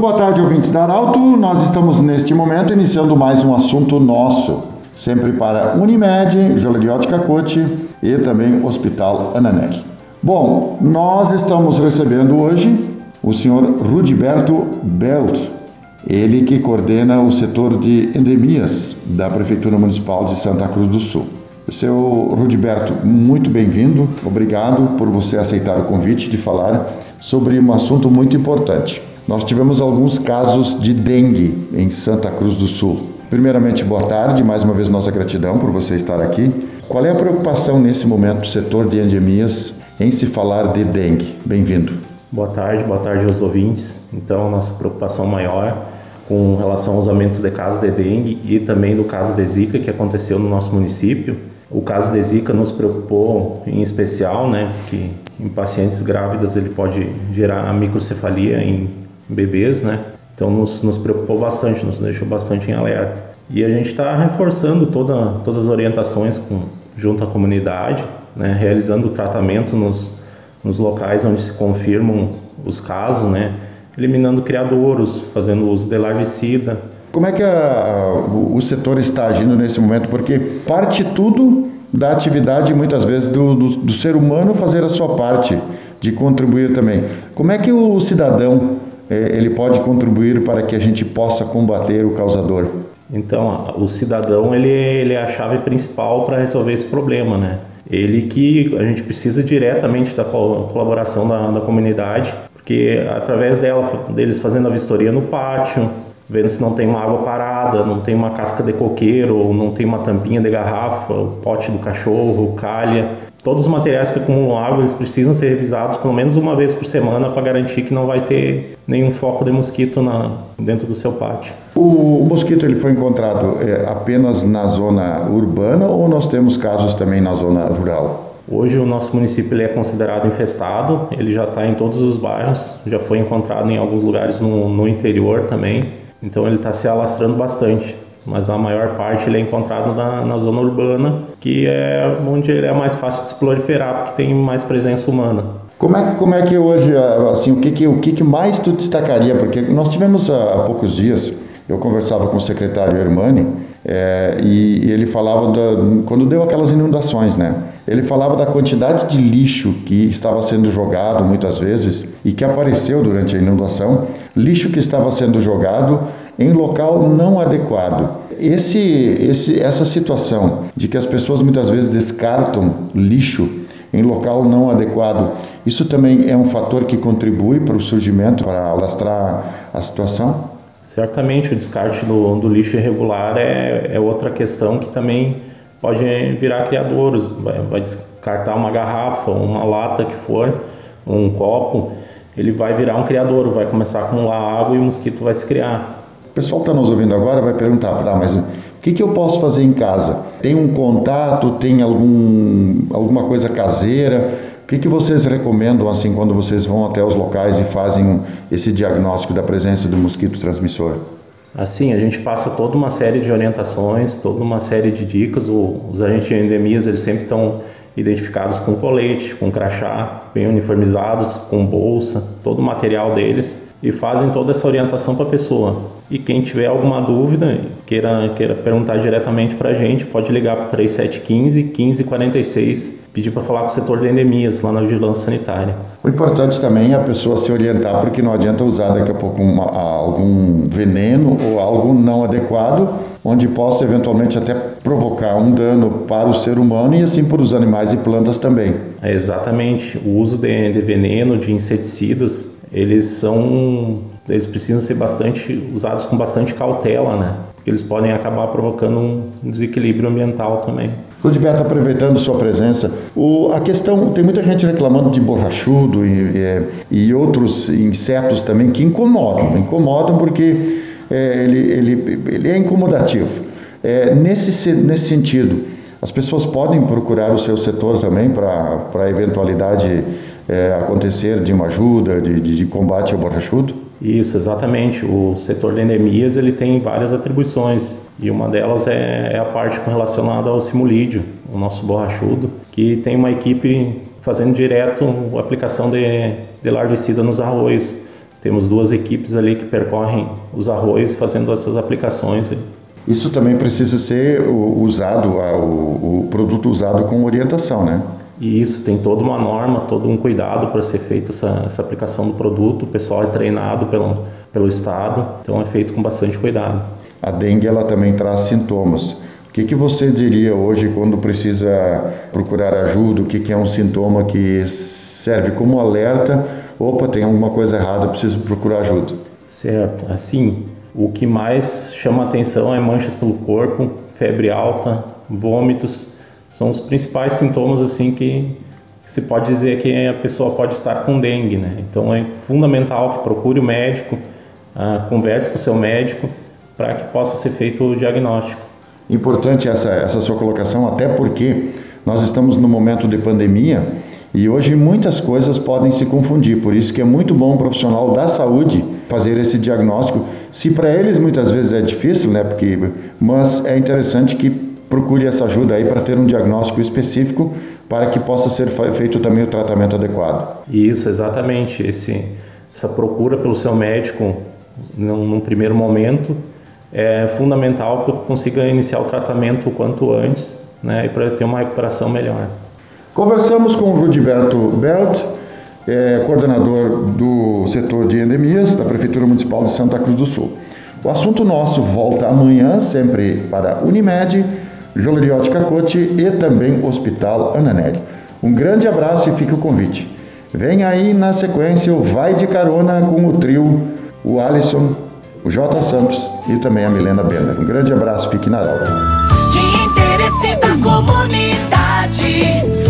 Boa tarde, ouvintes da Arauto. Nós estamos neste momento iniciando mais um assunto nosso, sempre para Unimed, Jola de Ótica Cote e também Hospital Ananec. Bom, nós estamos recebendo hoje o senhor Rudiberto Belt, ele que coordena o setor de endemias da Prefeitura Municipal de Santa Cruz do Sul. Seu Rudiberto, muito bem-vindo. Obrigado por você aceitar o convite de falar sobre um assunto muito importante. Nós tivemos alguns casos de dengue em Santa Cruz do Sul. Primeiramente, boa tarde, mais uma vez nossa gratidão por você estar aqui. Qual é a preocupação nesse momento do setor de endemias em se falar de dengue? Bem-vindo. Boa tarde, boa tarde aos ouvintes. Então, nossa preocupação maior com relação aos aumentos de casos de dengue e também do caso de zika que aconteceu no nosso município o caso de Zika nos preocupou em especial, né, que em pacientes grávidas ele pode gerar microcefalia em bebês, né? Então nos, nos preocupou bastante, nos deixou bastante em alerta. E a gente está reforçando toda, todas as orientações com, junto à comunidade, né, realizando o tratamento nos, nos locais onde se confirmam os casos, né, eliminando criadouros, fazendo uso de larvicida, como é que a, o, o, setor está agindo nesse momento? Porque parte tudo da atividade, muitas vezes, do, do, do, ser humano fazer a sua parte, de contribuir também. Como é que o cidadão ele pode contribuir para que a gente possa combater o causador? Então, o cidadão ele, ele é a chave principal para resolver esse problema, né? Ele que a gente precisa diretamente da colaboração da, da comunidade, porque através dela, deles fazendo a vistoria no pátio, vendo se não tem uma água parada, não tem uma casca de coqueiro, não tem uma tampinha de garrafa, o pote do cachorro, calha. Todos os materiais que acumulam água, eles precisam ser revisados pelo menos uma vez por semana para garantir que não vai ter nenhum foco de mosquito na, dentro do seu pátio. O, o mosquito ele foi encontrado é, apenas na zona urbana ou nós temos casos também na zona rural? Hoje o nosso município ele é considerado infestado, ele já está em todos os bairros, já foi encontrado em alguns lugares no, no interior também. Então ele está se alastrando bastante, mas a maior parte ele é encontrado na, na, zona urbana, que é onde ele é mais fácil de se proliferar, porque tem mais presença humana. Como é, como é que hoje, assim, o que, que, o que, que mais tu destacaria? Porque nós tivemos há poucos dias, eu conversava com o secretário Hermani, é, e, e, ele falava da, quando deu aquelas inundações, né? Ele falava da quantidade de lixo que estava sendo jogado muitas vezes e que apareceu durante a inundação, lixo que estava sendo jogado em local não adequado. Esse, esse, essa situação de que as pessoas muitas vezes descartam lixo em local não adequado, isso também é um fator que contribui para o surgimento, para alastrar a situação? Certamente o descarte do, do lixo irregular é, é, outra questão que também pode virar criadouros. Vai, vai, descartar uma garrafa, uma lata que for, um copo, ele vai virar um criador, vai começar a acumular água e o mosquito vai se criar. O pessoal que está nos ouvindo agora vai perguntar, tá, mas o que, que eu posso fazer em casa? Tem um contato, tem algum, alguma coisa caseira? Que, que vocês recomendam assim quando vocês vão até os locais e fazem esse diagnóstico da presença do mosquito transmissor? Assim, a gente passa toda uma série de orientações, toda uma série de dicas. os agentes de endemias eles sempre estão identificados com colete, com crachá, bem uniformizados, com bolsa, todo o material deles e fazem toda essa orientação para a pessoa. E quem tiver alguma dúvida, queira, queira perguntar diretamente para a gente, pode ligar para 3715 1546, pedir para falar com o setor de endemias lá na vigilância sanitária. O importante também é a pessoa se orientar, porque não adianta usar daqui a pouco uma, algum veneno ou algo não adequado, onde possa eventualmente até provocar um dano para o ser humano e assim para os animais e plantas também. É exatamente. O uso de, de veneno, de inseticidas, eles são eles precisam ser bastante usados com bastante cautela, né? Porque eles podem acabar provocando um desequilíbrio ambiental também. Rudiberto, aproveitando sua presença, o, a questão, tem muita gente reclamando de borrachudo e, e, e outros insetos também que incomodam, incomodam porque é, ele, ele, ele é incomodativo. É, nesse, nesse sentido, as pessoas podem procurar o seu setor também para a eventualidade é, acontecer de uma ajuda, de, de, combate ao borrachudo? Isso, exatamente. O setor de endemias ele tem várias atribuições e uma delas é, é a parte relacionada ao simulídio, o nosso borrachudo, que tem uma equipe fazendo direto a aplicação de, de larvicida nos arroios. Temos duas equipes ali que percorrem os arroios fazendo essas aplicações. Isso também precisa ser usado, o, produto usado com orientação, né? E isso tem toda uma norma, todo um cuidado para ser feita essa, essa aplicação do produto. O pessoal é treinado pelo, pelo Estado, então é feito com bastante cuidado. A dengue ela também traz sintomas. O que, que você diria hoje quando precisa procurar ajuda? O que, que é um sintoma que serve como alerta? Opa, tem alguma coisa errada, preciso procurar ajuda. Certo. Assim, o que mais chama atenção é manchas pelo corpo, febre alta, vômitos. São os principais sintomas assim que se pode dizer que a pessoa pode estar com dengue, né? Então é fundamental que procure o médico, ah, converse com o seu médico para que possa ser feito o diagnóstico. Importante essa, essa sua colocação, até porque nós estamos no momento de pandemia e hoje muitas coisas podem se confundir, por isso que é muito bom um profissional da saúde fazer esse diagnóstico. Se para eles muitas vezes é difícil, né? Porque, mas é interessante que procure essa ajuda aí para ter um diagnóstico específico para que possa ser feito também o tratamento adequado. Isso, exatamente. Esse, essa procura pelo seu médico num, num primeiro momento é fundamental que eu consiga iniciar o tratamento o quanto antes, né? E para ter uma recuperação melhor. Conversamos com o Rudiberto Belt, é, coordenador do setor de endemias da Prefeitura Municipal de Santa Cruz do Sul. O assunto nosso volta amanhã, sempre para Unimed, Joleriótica Cacote e também Hospital Ananelli. Um grande abraço e fica o convite. Vem aí na sequência o Vai de Carona com o trio, o Alisson, o J. Santos e também a Milena Bender. Um grande abraço, fique na aula. De interesse da comunidade.